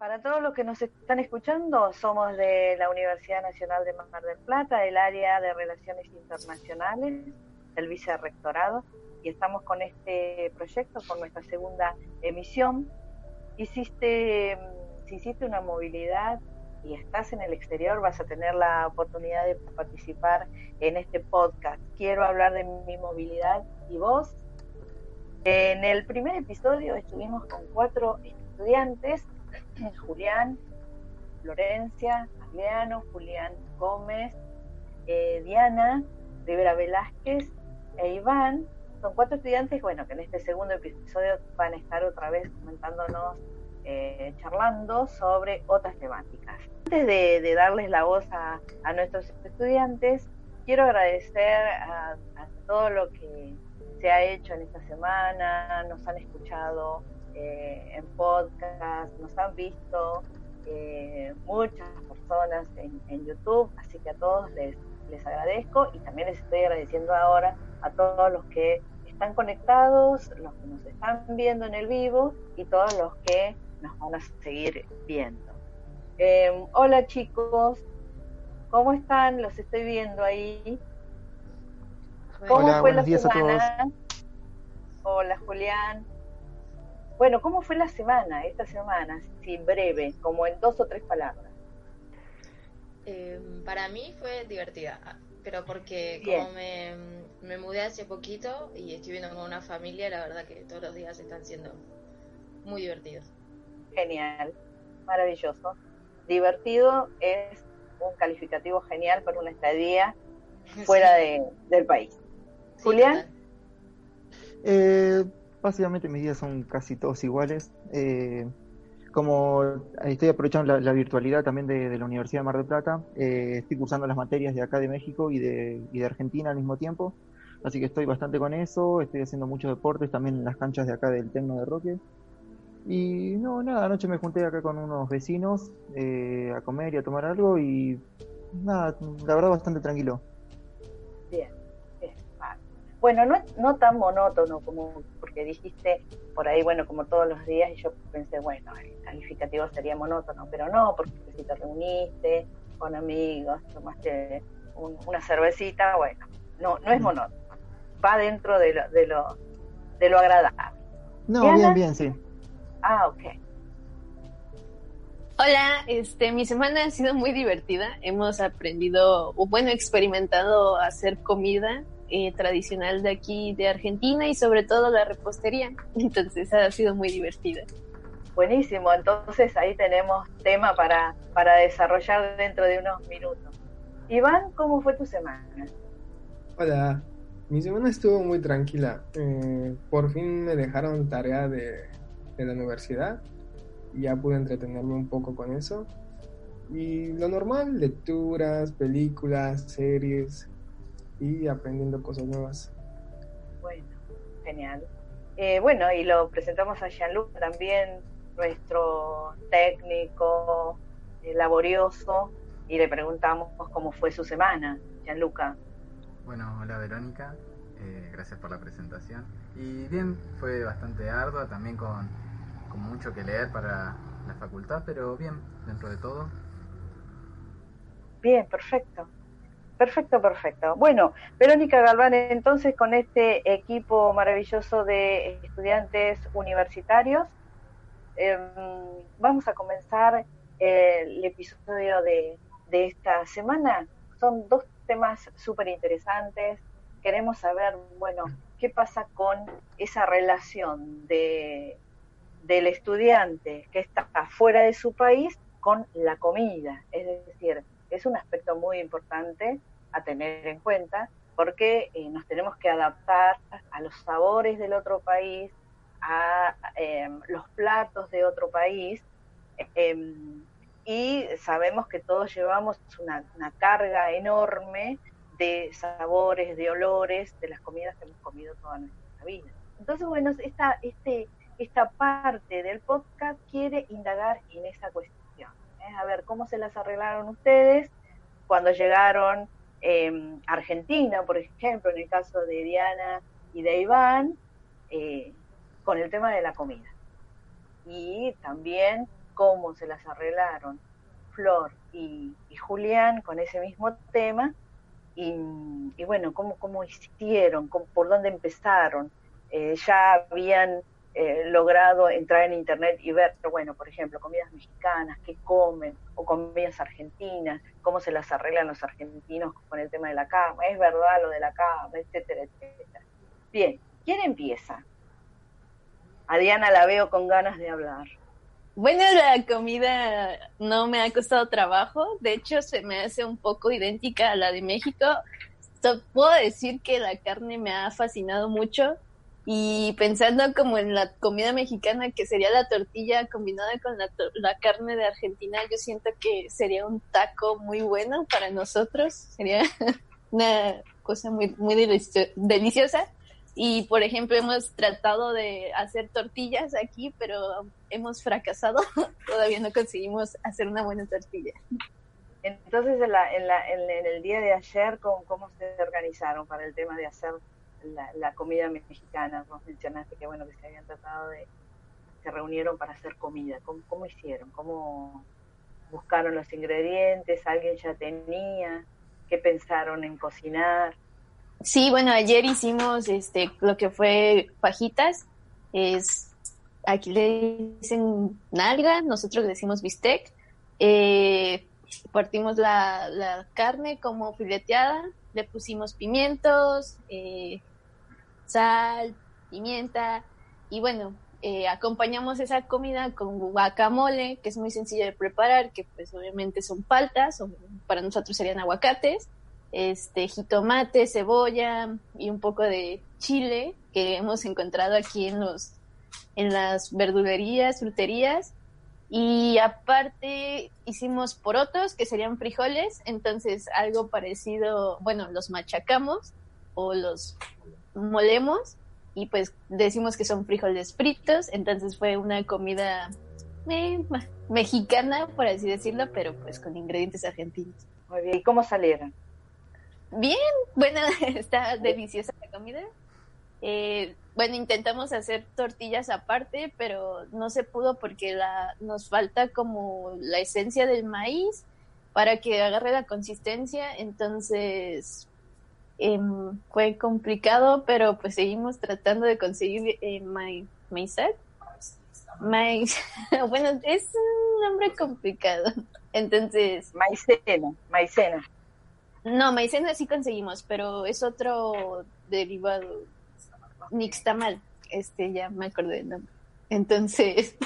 Para todos los que nos están escuchando, somos de la Universidad Nacional de Mar del Plata, del área de Relaciones Internacionales, del Vicerrectorado, y estamos con este proyecto, con nuestra segunda emisión. Hiciste, si hiciste una movilidad y estás en el exterior, vas a tener la oportunidad de participar en este podcast. Quiero hablar de mi movilidad y vos. En el primer episodio estuvimos con cuatro estudiantes Julián, Florencia, Adriano, Julián Gómez, eh, Diana, Rivera Velázquez e Iván. Son cuatro estudiantes, bueno, que en este segundo episodio van a estar otra vez comentándonos, eh, charlando sobre otras temáticas. Antes de, darles la voz a, nuestros estudiantes, quiero agradecer a, a todo lo que se ha hecho en esta semana, nos han escuchado, eh, en podcast, nos han visto eh, muchas personas en, YouTube, así que a todos les, les agradezco y también les estoy agradeciendo ahora a todos los que están conectados, los que nos están viendo en el vivo y todos los que nos van a seguir viendo. Em, hola chicos, ¿cómo están? Los estoy viendo ahí. ¿Cómo fue la semana? Hola Julián. Bueno, ¿cómo fue la semana, esta semana? Sí, breve, como en dos o tres palabras. Em, para mí fue divertida, pero porque como me, mudé hace poquito y estoy viendo con una familia, la verdad que todos los días están siendo muy divertidos. Genial, maravilloso. Divertido es un calificativo genial para una estadía fuera de, del país. Julián. Eh, Básicamente mis días son casi todos iguales. Eh, como estoy aprovechando la, virtualidad también de, la Universidad de Mar del Plata, eh, estoy cursando las materias de acá de México y de, Argentina al mismo tiempo. Así que estoy bastante con eso, estoy haciendo muchos deportes también en las canchas de acá del Tecno de Roque. Y no, nada, anoche me junté acá con unos vecinos eh, a comer y a tomar algo y nada, la verdad bastante tranquilo. Bien. Bueno, no, no tan monótono como porque dijiste por ahí, bueno, como todos los días, y yo pensé, bueno, el calificativo sería monótono, pero no, porque si te reuniste con amigos, tomaste una cervecita, bueno, no, no es monótono, va dentro de lo, de lo, de lo agradable. No, bien, bien, sí. Ah, ok. Hola, este, mi semana ha sido muy divertida. Hemos aprendido, o bueno, experimentado hacer comida eh, tradicional de aquí de Argentina y sobre todo la repostería. Entonces ha sido muy divertida. Buenísimo, entonces ahí tenemos tema para, para desarrollar dentro de unos minutos. Iván, ¿cómo fue tu semana? Hola, mi semana estuvo muy tranquila. Eh, por fin me dejaron tarea de, de la universidad y ya pude entretenerme un poco con eso. Y lo normal, lecturas, películas, series, y aprendiendo cosas nuevas. Bueno, genial. Eh, bueno, y lo presentamos a Jean-Luc también, nuestro técnico eh, laborioso, y le preguntamos cómo fue su semana, Gianluca. Bueno, hola Verónica, eh, gracias por la presentación. Y bien, fue bastante ardua, también con, con mucho que leer para la facultad, pero bien, dentro de todo. Bien, perfecto. Perfecto, perfecto. Bueno, Verónica Galván, entonces con este equipo maravilloso de estudiantes universitarios, em, vamos a comenzar el episodio de, esta semana. Son dos temas súper interesantes. Queremos saber, bueno, qué pasa con esa relación de, del estudiante que está fuera de su país con la comida. Es decir, es un aspecto muy importante a tener en cuenta porque eh, nos tenemos que adaptar a los sabores del otro país, a em, los platos de otro país, Em, y sabemos que todos llevamos una, carga enorme de sabores, de olores, de las comidas que hemos comido toda nuestra vida. Entonces, bueno, esta, este, esta parte del podcast quiere indagar en esa cuestión. ¿eh? A ver, ¿cómo se las arreglaron ustedes cuando llegaron a Argentina, por ejemplo, en el caso de Diana y de Iván, eh, con el tema de la comida? Y también cómo se las arreglaron Flor y, Julián con ese mismo tema y, bueno, cómo, cómo hicieron, por dónde empezaron. Eh, ya habían logrado entrar en internet y ver, bueno, por ejemplo, comidas mexicanas, qué comen, o comidas argentinas, cómo se las arreglan los argentinos con el tema de la cama, es verdad lo de la cama, etcétera, etcétera. Bien, ¿quién empieza? A Diana la veo con ganas de hablar. Bueno, la comida no me ha costado trabajo, de hecho se me hace un poco idéntica a la de México. Puedo decir que la carne me ha fascinado mucho y pensando como en la comida mexicana que sería la tortilla combinada con la, la carne de Argentina, yo siento que sería un taco muy bueno para nosotros, sería una cosa muy, muy deliciosa. Y por ejemplo, hemos tratado de hacer tortillas aquí, pero hemos fracasado. Todavía no conseguimos hacer una buena tortilla. Entonces, en, la, en, la, en, el día de ayer, ¿cómo, ¿cómo, se organizaron para el tema de hacer la, comida mexicana? Vos mencionaste que, bueno, que se habían tratado de, se reunieron para hacer comida. ¿Cómo, hicieron? ¿Cómo buscaron los ingredientes? ¿Alguien ya tenía? ¿Qué pensaron en cocinar? Sí, bueno, ayer hicimos este lo que fue fajitas. Es aquí le dicen nalga, nosotros le decimos bistec. Eh, partimos la, carne como fileteada, le pusimos pimientos, eh, sal, pimienta y bueno, eh, acompañamos esa comida con guacamole, que es muy sencillo de preparar, que pues obviamente son paltas, o para nosotros serían aguacates este jitomate, cebolla y un poco de chile que hemos encontrado aquí en los en las verdulerías, fruterías. Y aparte hicimos porotos que serían frijoles, entonces algo parecido, bueno, los machacamos o los molemos y pues decimos que son frijoles fritos, entonces fue una comida eh, mexicana, por así decirlo, pero pues con ingredientes argentinos. Muy bien, ¿y cómo salieron? Bien, bueno, está deliciosa la comida. Eh, bueno, intentamos hacer tortillas aparte, pero no se pudo porque la, nos falta como la esencia del maíz para que agarre la consistencia. Entonces em, fue complicado, pero pues seguimos tratando de conseguir eh, maíz. Maíz. bueno, es un nombre complicado. Entonces. Maicena, maicena. No, maicena sí conseguimos, pero es otro derivado. Nixtamal, este, ya me acordé del nombre. Entonces,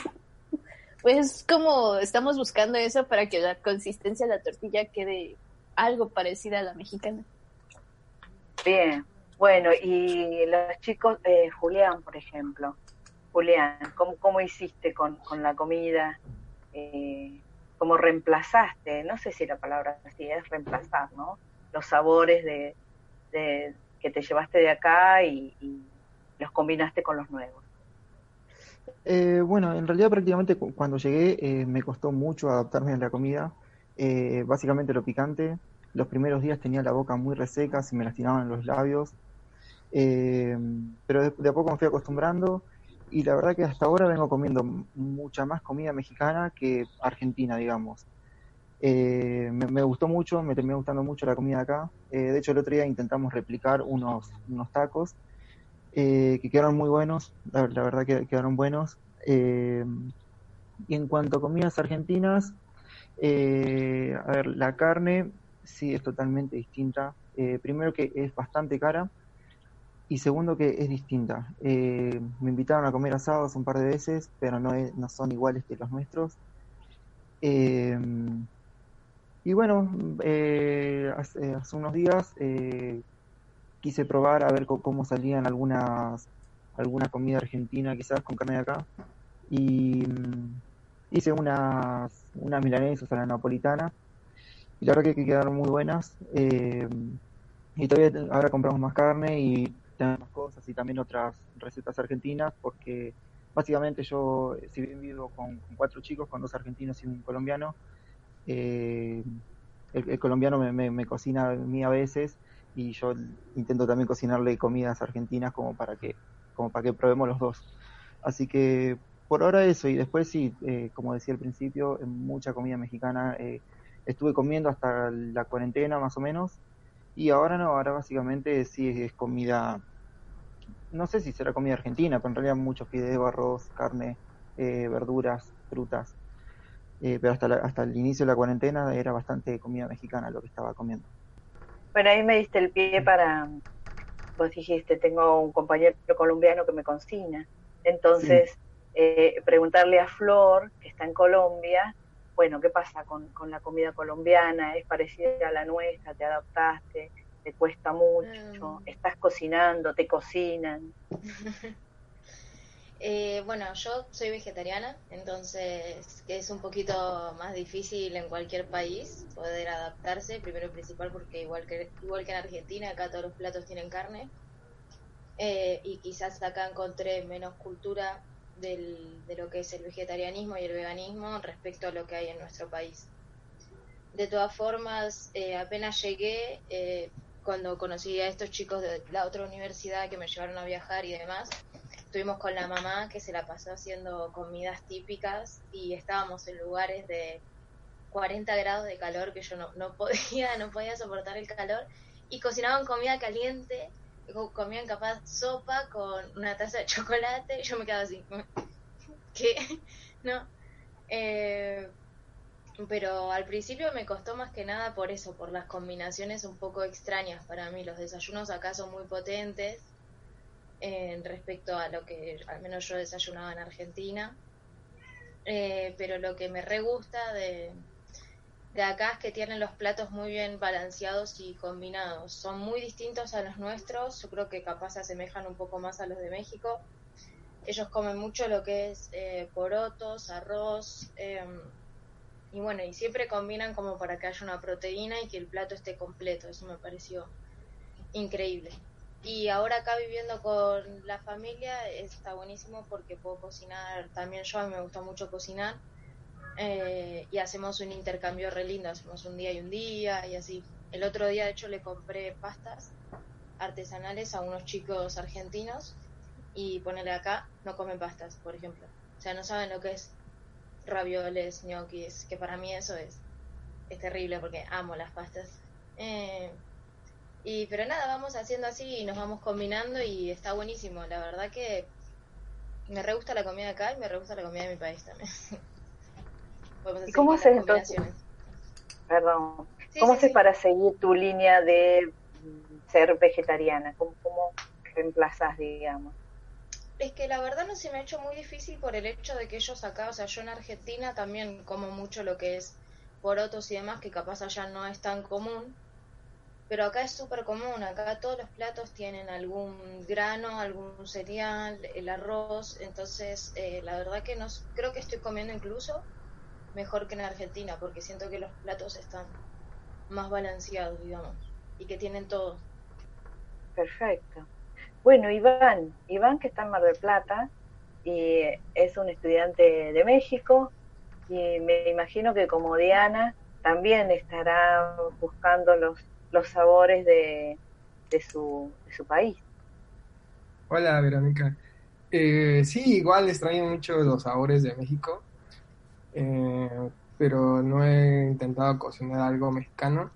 pues como estamos buscando eso para que la consistencia de la tortilla quede algo parecida a la mexicana. Bien, bueno, y los chicos, eh, Julián, por ejemplo. Julián, ¿cómo, cómo hiciste con, con la comida? Eh, como reemplazaste, no sé si la palabra así es reemplazar, ¿no? Los sabores de, que te llevaste de acá y, los combinaste con los nuevos. Eh, bueno, en realidad prácticamente cuando llegué eh, me costó mucho adaptarme a la comida, eh, básicamente lo picante. Los primeros días tenía la boca muy reseca, se me lastimaban los labios, pero de, a poco me fui acostumbrando y la verdad que hasta ahora vengo comiendo mucha más comida mexicana que argentina, digamos. Eh, me, gustó mucho, me terminó gustando mucho la comida acá. Eh, de hecho, el otro día intentamos replicar unos, unos tacos eh, que quedaron muy buenos, la, verdad que quedaron buenos. y en cuanto a comidas argentinas, a ver, la carne sí es totalmente distinta. primero que es bastante cara y segundo que es distinta. Eh, me invitaron a comer asados un par de veces, pero no, son iguales que los nuestros. Eh, y bueno, eh, hace, unos días quise probar a ver cómo salían algunas alguna comida argentina quizás con carne de acá y, hice unas, unas milanesas a la napolitana y la verdad que quedaron muy buenas. Eh, y todavía ahora compramos más carne y tenemos cosas y también otras recetas argentinas porque básicamente yo, si bien vivo con, cuatro chicos, con dos argentinos y un colombiano, eh, el, colombiano me, me, cocina a mí a veces y yo intento también cocinarle comidas argentinas como para que como para que probemos los dos. Así que por ahora eso y después sí, eh, como decía al principio, mucha comida mexicana. Estuve comiendo hasta la cuarentena más o menos y ahora no, ahora básicamente sí es, comida, no sé si será comida argentina, pero en realidad mucho fideo, arroz, carne, eh, verduras, frutas. pero hasta, hasta el inicio de la cuarentena era bastante comida mexicana lo que estaba comiendo. Bueno, ahí me diste el pie para, vos dijiste, tengo un compañero colombiano que me cocina. Entonces, eh, preguntarle a Flor, que está en Colombia, bueno, ¿qué pasa con, con, la comida colombiana? ¿Es parecida a la nuestra? ¿Te adaptaste? ¿Te cuesta mucho? Mm. ¿Estás cocinando? ¿Te cocinan? Eh, bueno, yo soy vegetariana, entonces es un poquito más difícil en cualquier país poder adaptarse, primero y principal porque igual que, igual que en Argentina, acá todos los platos tienen carne, eh, y quizás acá encontré menos cultura del, de lo que es el vegetarianismo y el veganismo respecto a lo que hay en nuestro país. De todas formas, eh, apenas llegué, cuando conocí a estos chicos de la otra universidad que me llevaron a viajar y demás, estuvimos con la mamá que se la pasó haciendo comidas típicas y estábamos en lugares de 40 grados de calor que yo no, no podía, no podía soportar el calor y cocinaban comida caliente, comían capaz sopa con una taza de chocolate yo me quedaba así, ¿qué? ¿No? Eh, pero al principio me costó más que nada por eso, por las combinaciones un poco extrañas para mí. Los desayunos acá son muy potentes en respecto a lo que al menos yo desayunaba en Argentina. Eh, pero lo que me re gusta de, de acá es que tienen los platos muy bien balanceados y combinados. Son muy distintos a los nuestros, yo creo que capaz se asemejan un poco más a los de México. Ellos comen mucho lo que es eh, porotos, arroz, em, y bueno, y siempre combinan como para que haya una proteína y que el plato esté completo. Eso me pareció increíble. Y ahora acá viviendo con la familia está buenísimo porque puedo cocinar también yo, a me gusta mucho cocinar. Eh, y hacemos un intercambio re lindo, hacemos un día y un día y así. El otro día de hecho le compré pastas artesanales a unos chicos argentinos y ponele acá, no comen pastas, por ejemplo. O sea, no saben lo que es ravioles, ñoquis, que para mí eso es, es terrible porque amo las pastas. Eh, y pero nada, vamos haciendo así y nos vamos combinando y está buenísimo. La verdad que me re gusta la comida acá y me re gusta la comida de mi país también. ¿Y cómo haces entonces? Perdón. ¿Cómo haces para seguir tu línea de ser vegetariana? ¿Cómo, cómo reemplazas, digamos? Es que la verdad no se me ha hecho muy difícil por el hecho de que ellos acá, o sea, yo en Argentina también como mucho lo que es porotos y demás, que capaz allá no es tan común pero acá es súper común, acá todos los platos tienen algún grano, algún cereal, el arroz, entonces eh, la verdad que no, creo que estoy comiendo incluso mejor que en Argentina, porque siento que los platos están más balanceados, digamos, y que tienen todo. Perfecto. Bueno, Iván, Iván que está en Mar del Plata y es un estudiante de México y me imagino que como Diana también estará buscando los los sabores de, de, su, su país. Hola, Verónica. Eh, sí, igual extraño mucho los sabores de México, eh, pero no he intentado cocinar algo mexicano.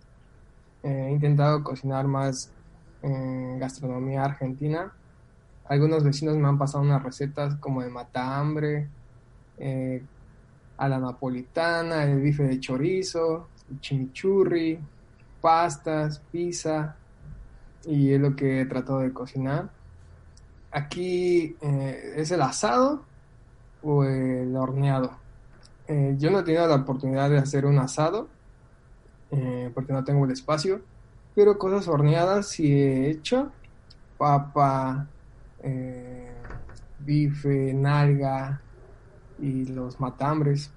Eh, he intentado cocinar más gastronomía argentina. Algunos vecinos me han pasado unas recetas como de matambre, a la napolitana, el bife de chorizo, chimichurri, pastas, pizza, y es lo que he tratado de cocinar. Aquí eh, es el asado o el horneado. Eh, yo no he tenido la oportunidad de hacer un asado eh, porque no tengo el espacio, pero cosas horneadas sí he hecho. Papa, bife, nalga y los matambres.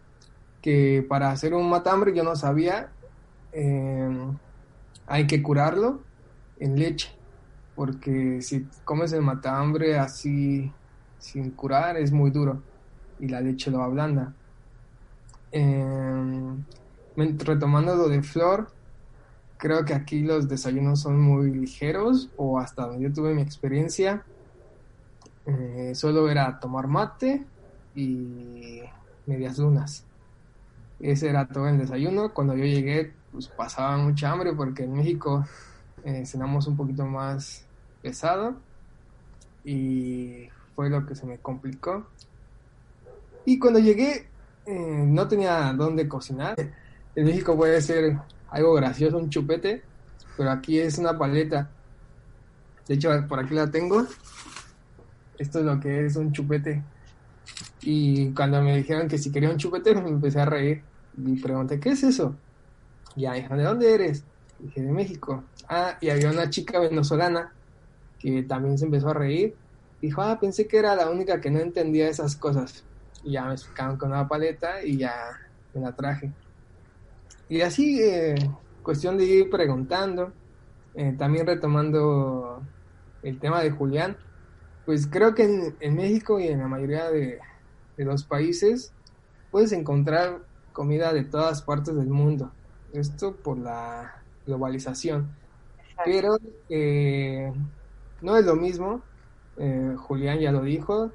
que para hacer un matambre yo no sabía, eh, hay que curarlo en leche, porque si comes el matambre así sin curar es muy duro y la leche lo ablanda. Eh, retomando lo de Flor, creo que aquí los desayunos son muy ligeros o hasta donde yo tuve mi experiencia, eh, solo era tomar mate y medias lunas. Ese era todo el desayuno. Cuando yo llegué, pues pasaba mucha hambre porque en México eh, cenamos un poquito más pesado y fue lo que se me complicó. Y cuando llegué, eh, no tenía dónde cocinar. En México puede ser algo gracioso, un chupete, pero aquí es una paleta. De hecho, por aquí la tengo. Esto es lo que es un chupete. Y cuando me dijeron que si quería un chupete, me empecé a reír. Y pregunté, ¿qué es eso? Y dijeron, ¿de dónde eres? dije, de México. Ah, y había una chica venezolana que también se empezó a reír. Dijo, ah, pensé que era la única que no entendía esas cosas. Y ya me explicaron con una paleta y ya me la traje. Y así, eh, cuestión de ir preguntando, eh, también retomando el tema de Julián, pues creo que en, México y en la mayoría de, los países puedes encontrar comida de todas partes del mundo. Esto por la globalización. Pero eh, no es lo mismo. Eh, Julián ya lo dijo.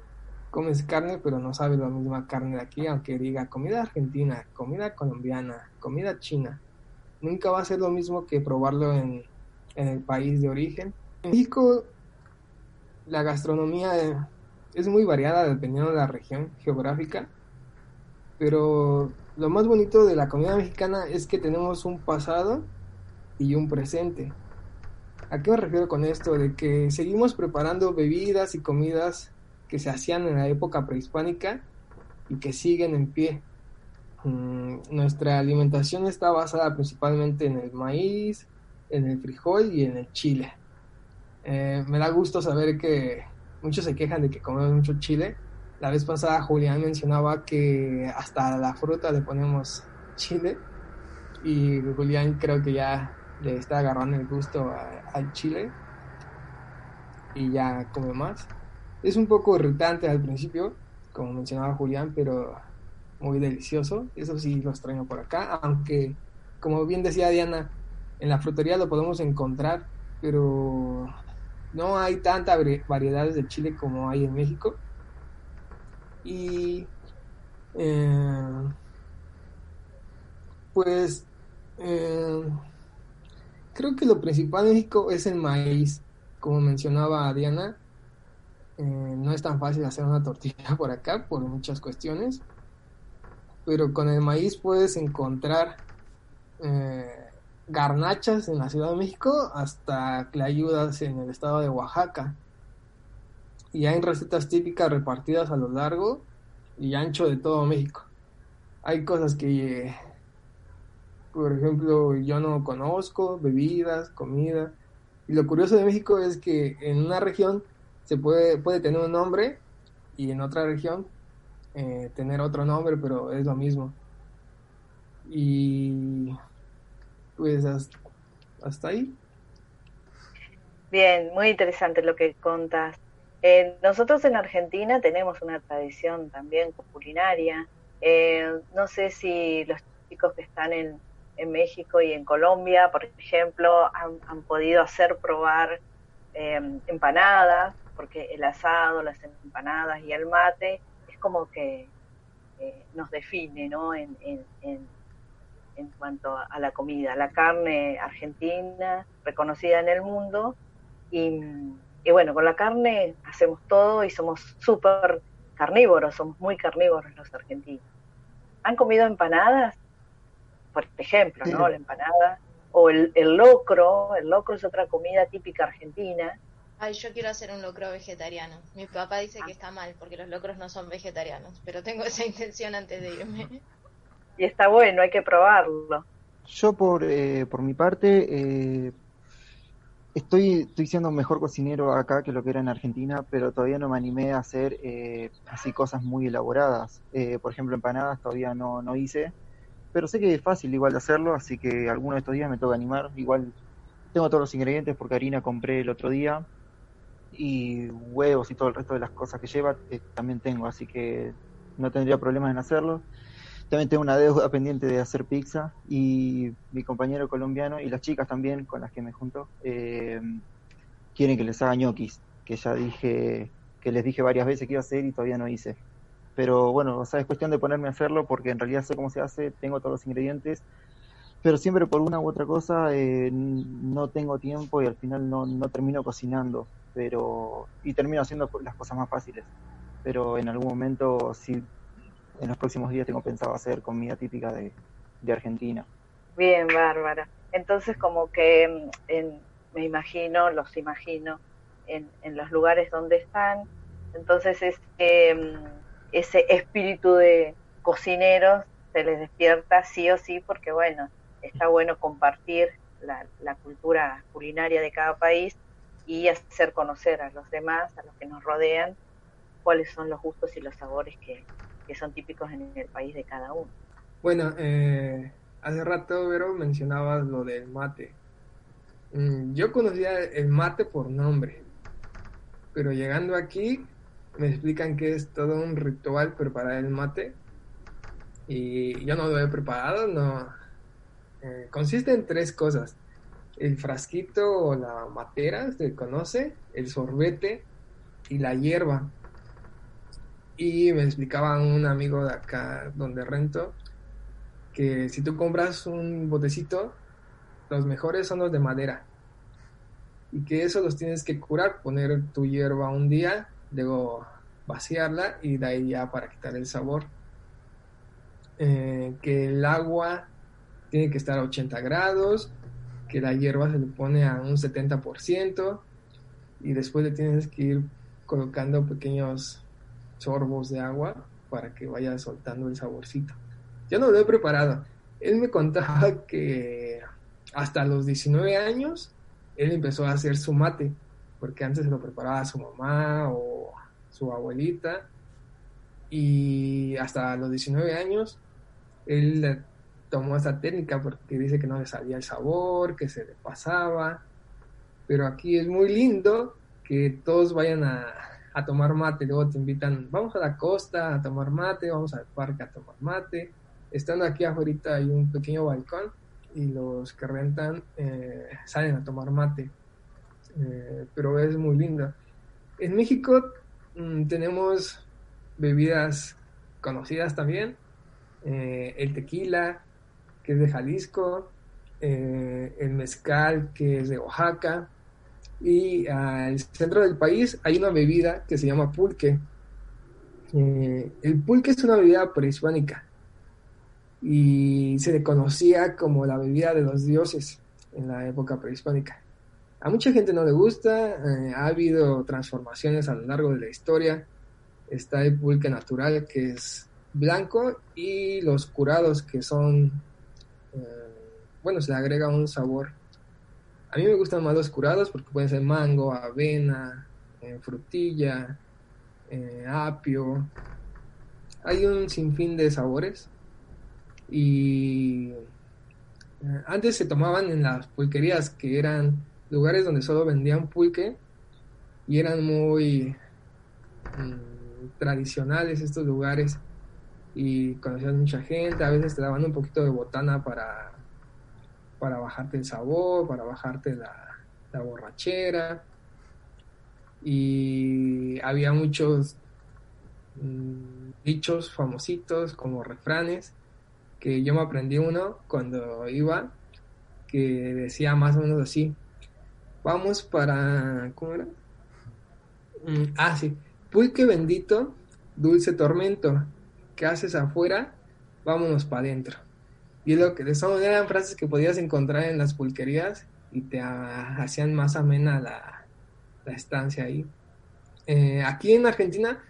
Comes carne, pero no sabes la misma carne de aquí, aunque diga comida argentina, comida colombiana, comida china. Nunca va a ser lo mismo que probarlo en, en el país de origen. En México la gastronomía es muy variada dependiendo de la región geográfica, pero lo más bonito de la comida mexicana es que tenemos un pasado y un presente. ¿A qué me refiero con esto? De que seguimos preparando bebidas y comidas que se hacían en la época prehispánica y que siguen en pie. Mm, nuestra alimentación está basada principalmente en el maíz, en el frijol y en el chile. Eh, me da gusto saber que muchos se quejan de que comemos mucho chile. La vez pasada Julián mencionaba que hasta la fruta le ponemos chile y Julián creo que ya le está agarrando el gusto al chile y ya come más. Es un poco irritante al principio, como mencionaba Julián, pero muy delicioso. Eso sí lo extraño por acá, aunque como bien decía Diana, en la frutería lo podemos encontrar, pero no hay tanta variedades de chile como hay en México. Y eh, pues eh, creo que lo principal en México es el maíz. Como mencionaba Diana, eh, no es tan fácil hacer una tortilla por acá por muchas cuestiones. Pero con el maíz puedes encontrar garnachas en la Ciudad de México hasta clayudas en el estado de Oaxaca. Y hay recetas típicas repartidas a lo largo y ancho de todo México. Hay cosas que, por ejemplo, yo no conozco, bebidas, comida. Y lo curioso de México es que en una región se puede, puede tener un nombre y en otra región eh, tener otro nombre, pero es lo mismo. Y pues hasta, ahí. Bien, muy interesante lo que contas. Eh, nosotros en Argentina tenemos una tradición también culinaria. Eh, no sé si los chicos que están en, en, México y en Colombia, por ejemplo, han, podido hacer probar eh, empanadas, porque el asado, las empanadas y el mate es como que nos define ¿no? en, en en cuanto a la comida, la carne argentina, reconocida en el mundo. Y, bueno, con la carne hacemos todo y somos súper carnívoros, somos muy carnívoros los argentinos. ¿Han comido empanadas? Por ejemplo, ¿no? La empanada. O el, el locro, el locro es otra comida típica argentina. Ay, yo quiero hacer un locro vegetariano. Mi papá dice que está mal porque los locros no son vegetarianos, pero tengo esa intención antes de irme y está bueno, hay que probarlo. Yo por, eh, por mi parte, eh, Estoy, estoy siendo mejor cocinero acá que lo que era en Argentina, pero todavía no me animé a hacer eh, así cosas muy elaboradas. Eh, por ejemplo, empanadas todavía no, no hice, pero sé que es fácil igual de hacerlo, así que alguno de estos días me toca animar. Igual tengo todos los ingredientes porque harina compré el otro día y huevos y todo el resto de las cosas que lleva eh, también tengo, así que no tendría problemas en hacerlo. También tengo una deuda pendiente de hacer pizza y mi compañero colombiano y las chicas también con las que me junto eh, quieren que les haga ñoquis, que ya dije, que les dije varias veces que iba a hacer y todavía no hice. Pero bueno, o sea, es cuestión de ponerme a hacerlo porque en realidad sé cómo se hace, tengo todos los ingredientes, pero siempre por una u otra cosa eh, no tengo tiempo y al final no, no termino cocinando, pero y termino haciendo las cosas más fáciles. Pero en algún momento sí en los próximos días tengo pensado hacer comida típica de, Argentina. Bien, Bárbara. Entonces como que en, me imagino, los imagino, en, los lugares donde están. Entonces es, eh, ese espíritu de cocineros se les despierta sí o sí porque bueno, está bueno compartir la cultura culinaria de cada país y hacer conocer a los demás, a los que nos rodean, cuáles son los gustos y los sabores que, que son típicos en el país de cada uno. Bueno, eh, hace rato, Vero, mencionabas lo del mate. Mm, yo conocía el mate por nombre, pero llegando aquí me explican que es todo un ritual preparar el mate y yo no lo he preparado, no. Eh, consiste en tres cosas. El frasquito o la matera, se conoce, el sorbete y la hierba. Y me explicaba un amigo de acá donde rento que si tú compras un botecito, los mejores son los de madera. Y que eso los tienes que curar, poner tu hierba un día, luego vaciarla y de ahí ya para quitar el sabor. Eh, que el agua tiene que estar a 80 grados, que la hierba se le pone a un 70% y después le tienes que ir colocando pequeños sorbos de agua para que vaya soltando el saborcito. Yo no lo he preparado. Él me contaba que hasta los 19 años él empezó a hacer su mate, porque antes se lo preparaba su mamá o su abuelita. Y hasta los 19 años él tomó esa técnica porque dice que no le salía el sabor, que se le pasaba. Pero aquí es muy lindo que todos vayan a, a tomar mate, luego te invitan, vamos a la costa a tomar mate, vamos al parque a tomar mate. Estando aquí afuera hay un pequeño balcón y los que rentan eh, salen a tomar mate. Eh, pero es muy lindo. En México mmm, tenemos bebidas conocidas también. Eh, el tequila, que es de Jalisco. el mezcal, que es de Oaxaca y al centro del país hay una bebida que se llama pulque. Eh, el pulque es una bebida prehispánica y se le conocía como la bebida de los dioses en la época prehispánica. A mucha gente no le gusta, eh, ha habido transformaciones a lo largo de la historia. Está el pulque natural que es blanco y los curados que son, eh, bueno, se le agrega un sabor a mí me gustan más los curados porque pueden ser mango, avena, eh, frutilla, eh, apio. Hay un sinfín de sabores. Y eh, antes se tomaban en las pulquerías, que eran lugares donde solo vendían pulque y eran muy mm, tradicionales estos lugares y conocían mucha gente, a veces te daban un poquito de botana para para bajarte el sabor, para bajarte la, la borrachera. Y había muchos mmm, dichos famositos como refranes, que yo me aprendí uno cuando iba, que decía más o menos así, vamos para, ¿cómo era? Mm, ah, sí, pulque bendito, dulce tormento, ¿qué haces afuera? Vámonos para adentro. Y lo que son eran frases que podías encontrar en las pulquerías y te hacían más amena la, estancia ahí. Eh, aquí en Argentina,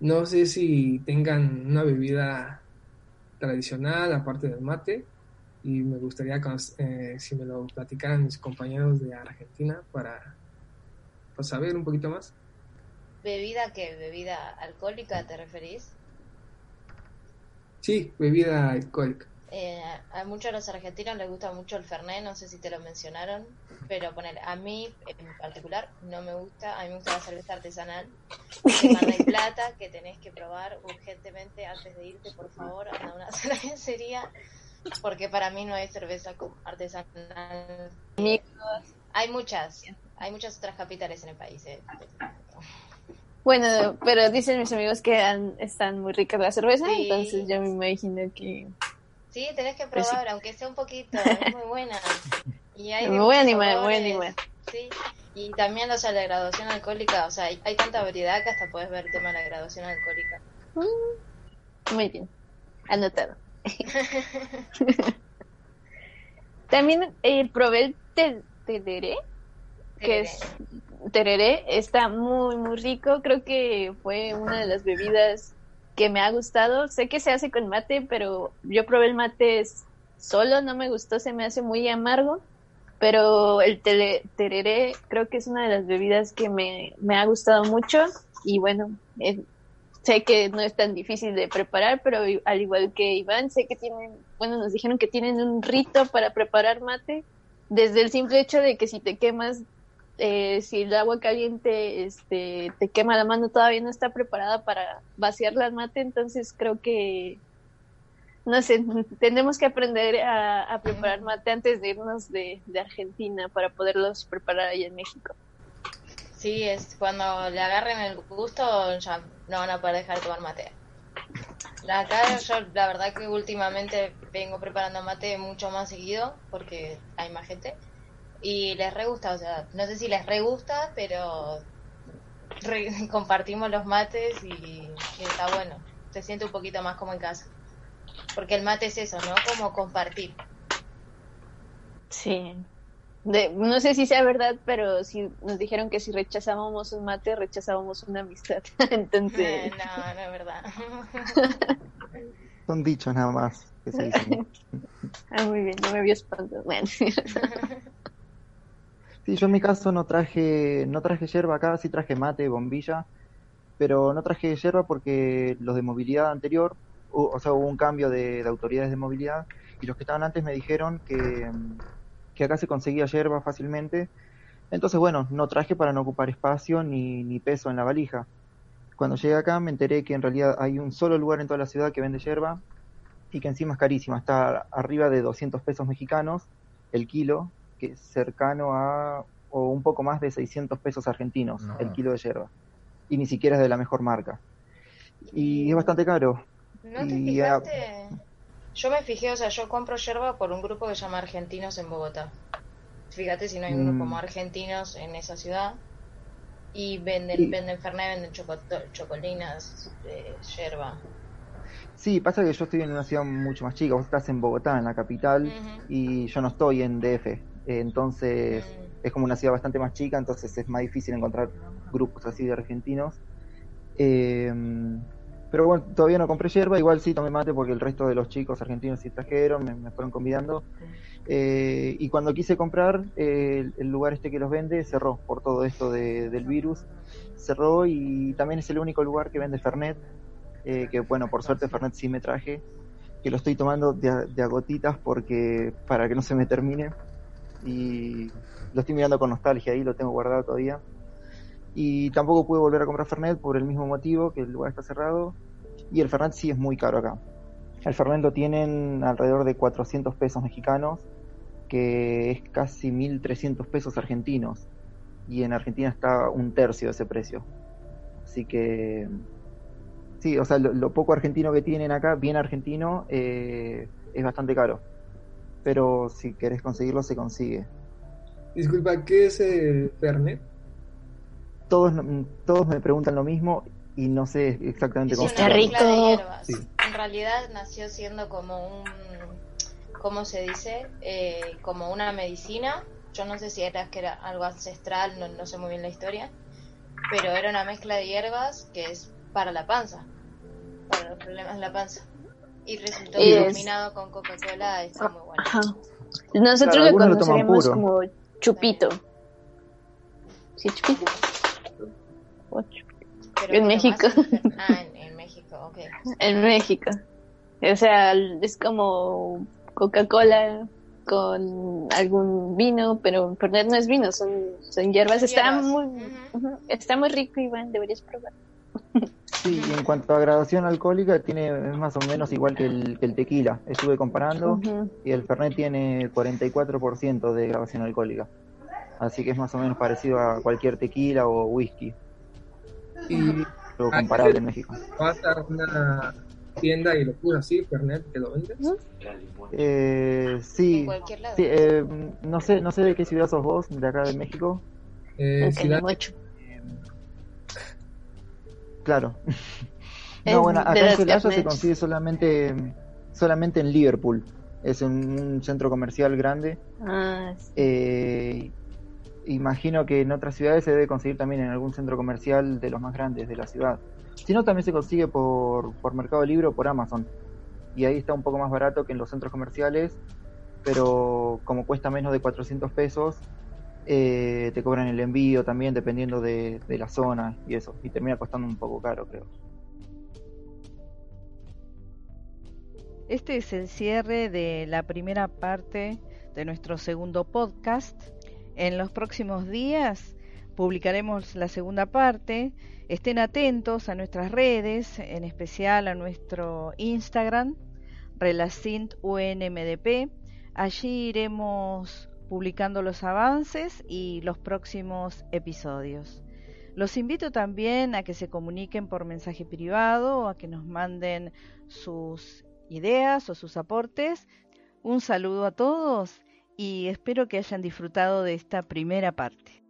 no sé si tengan una bebida tradicional aparte del mate, y me gustaría eh, si me lo platicaran mis compañeros de Argentina para pues, saber un poquito más. ¿Bebida qué? ¿Bebida alcohólica te referís? Sí, bebida alcohólica. Eh, a muchos de los argentinos les gusta mucho el Fernet, no sé si te lo mencionaron, pero poner, a mí en particular no me gusta, a mí me gusta la cerveza artesanal de Mar del Plata, que tenés que probar urgentemente antes de irte, por favor, a una cervecería, porque para mí no hay cerveza artesanal. Hay muchas, hay muchas otras capitales en el país. Eh. Bueno, pero dicen mis amigos que están muy ricas la cerveza, entonces yo me imagino que Sí, tenés que pues probar, aunque sea un poquito, es muy buena. Y hay me voy a animar, voy a animar. Sí, y también los de la graduación alcohólica, o sea, hay, tanta variedad que hasta puedes ver el tema de la graduación alcohólica. Mm, muy bien, anotado. también eh, probé el tereré, que es tereré, está muy, muy rico, creo que fue una de las bebidas que me ha gustado. Sé que se hace con mate, pero yo probé el mate solo, no me gustó, se me hace muy amargo. Pero el tereré creo que es una de las bebidas que me, ha gustado mucho. Y bueno, eh, sé que no es tan difícil de preparar, pero al igual que Iván, sé que tienen, bueno, nos dijeron que tienen un rito para preparar mate. Desde el simple hecho de que si te quemas eh, si el agua caliente este, te quema la mano, todavía no está preparada para vaciar la mate, entonces creo que, no sé, tenemos que aprender a, preparar mate antes de irnos de, Argentina para poderlos preparar ahí en México. Sí, es cuando le agarren el gusto ya no van a poder dejar de tomar mate. Acá yo la verdad que últimamente vengo preparando mate mucho más seguido porque hay más gente y les re gusta, o sea, no sé si les re gusta, pero compartimos los mates y, está bueno. Se siente un poquito más como en casa. Porque el mate es eso, ¿no? Como compartir. Sí. no sé si sea verdad, pero si nos dijeron que si rechazábamos un mate, rechazábamos una amistad. Entonces. no, no es verdad. Son dichos nada más que se dicen. ah, muy bien, no me vio espanto. Bueno. Sí, yo en mi caso no traje, no traje yerba acá, sí traje mate, bombilla, pero no traje yerba porque los de movilidad anterior, o, sea, hubo un cambio de, autoridades de movilidad y los que estaban antes me dijeron que, que acá se conseguía yerba fácilmente. Entonces, bueno, no traje para no ocupar espacio ni, ni peso en la valija. Cuando llegué acá me enteré que en realidad hay un solo lugar en toda la ciudad que vende yerba y que encima es carísima, está arriba de 200 pesos mexicanos el kilo, que cercano a o un poco más de 600 pesos argentinos el kilo de yerba. Y ni siquiera es de la mejor marca. Y es bastante caro. ¿No te fijaste? Yo me fijé, o sea, yo compro yerba por un grupo que se llama Argentinos en Bogotá. Fíjate si no hay un grupo mm. como argentinos en esa ciudad. Y venden, venden Fernet, venden chocolinas, eh, yerba. Sí, pasa que yo estoy en una ciudad mucho más chica. Vos estás en Bogotá, en la capital, y yo no estoy en DF entonces es como una ciudad bastante más chica, entonces es más difícil encontrar grupos así de argentinos. Em, pero bueno, todavía no compré yerba, igual sí tomé mate porque el resto de los chicos argentinos sí trajeron, me, fueron convidando. Eh, y cuando quise comprar, el lugar este que los vende cerró por todo esto del virus, cerró y también es el único lugar que vende Fernet, eh, que bueno, por suerte Fernet sí me traje, que lo estoy tomando de, de a gotitas porque para que no se me termine y lo estoy mirando con nostalgia ahí, lo tengo guardado todavía. Y tampoco pude volver a comprar Fernet por el mismo motivo, que el lugar está cerrado. Y el Fernet sí es muy caro acá. El Fernet lo tienen alrededor de 400 pesos mexicanos, que es casi 1.300 pesos argentinos. Y en Argentina está un tercio de ese precio. Así que, sí, o sea, lo, poco argentino que tienen acá, bien argentino, eh, es bastante caro pero si querés conseguirlo se consigue. Disculpa, ¿qué es el Fernet? Todos, todos me preguntan lo mismo y no sé exactamente cómo. Está rico. En realidad nació siendo como un, ¿cómo se dice? Eh, como una medicina. Yo no sé si era que era algo ancestral, no, no sé muy bien la historia, pero era una mezcla de hierbas que es para la panza, para los problemas de la panza. Y resultó Es- combinado con Coca-Cola, está muy bueno. Ajá. Nosotros Claro, lo algunos lo como chupito. ¿Sí, chupito? O chupito. Pero En México. más- Ah, en, en México, ok. En México. O sea, es como Coca-Cola con algún vino, pero Fernet no es vino, son, son hierbas. Está hierbas. muy, está muy rico, Iván, deberías probar. Sí, y en cuanto a graduación alcohólica, tiene es más o menos igual que el, que el tequila. Estuve comparando y el Fernet tiene 44% de graduación alcohólica. Así que es más o menos parecido a cualquier tequila o whisky, Y algo comparable en México. vas a una tienda y lo puso así, Fernet, que lo vendes. Eh, En sí, cualquier lado. sí eh, no sé, no sé de qué ciudad sos vos, de acá de México. Eh, En ciudad-. Claro. No, bueno, acá en Celaya se consigue solamente, solamente en Liverpool. Es un, un centro comercial grande. Ah, sí. Eh, imagino que en otras ciudades se debe conseguir también en algún centro comercial de los más grandes de la ciudad. Si no, también se consigue por, por Mercado Libre o por Amazon. Y ahí está un poco más barato que en los centros comerciales, pero como cuesta menos de 400 pesos, eh, te cobran el envío también dependiendo de, de la zona y eso. Y termina costando un poco caro, creo. Este es el cierre de la primera parte de nuestro segundo podcast. En los próximos días publicaremos la segunda parte. Estén atentos a nuestras redes, en especial a nuestro Instagram, Relacint UNMDP. Allí iremos publicando los avances y los próximos episodios. Los invito también a que se comuniquen por mensaje privado o a que nos manden sus ideas o sus aportes. Un saludo a todos y espero que hayan disfrutado de esta primera parte.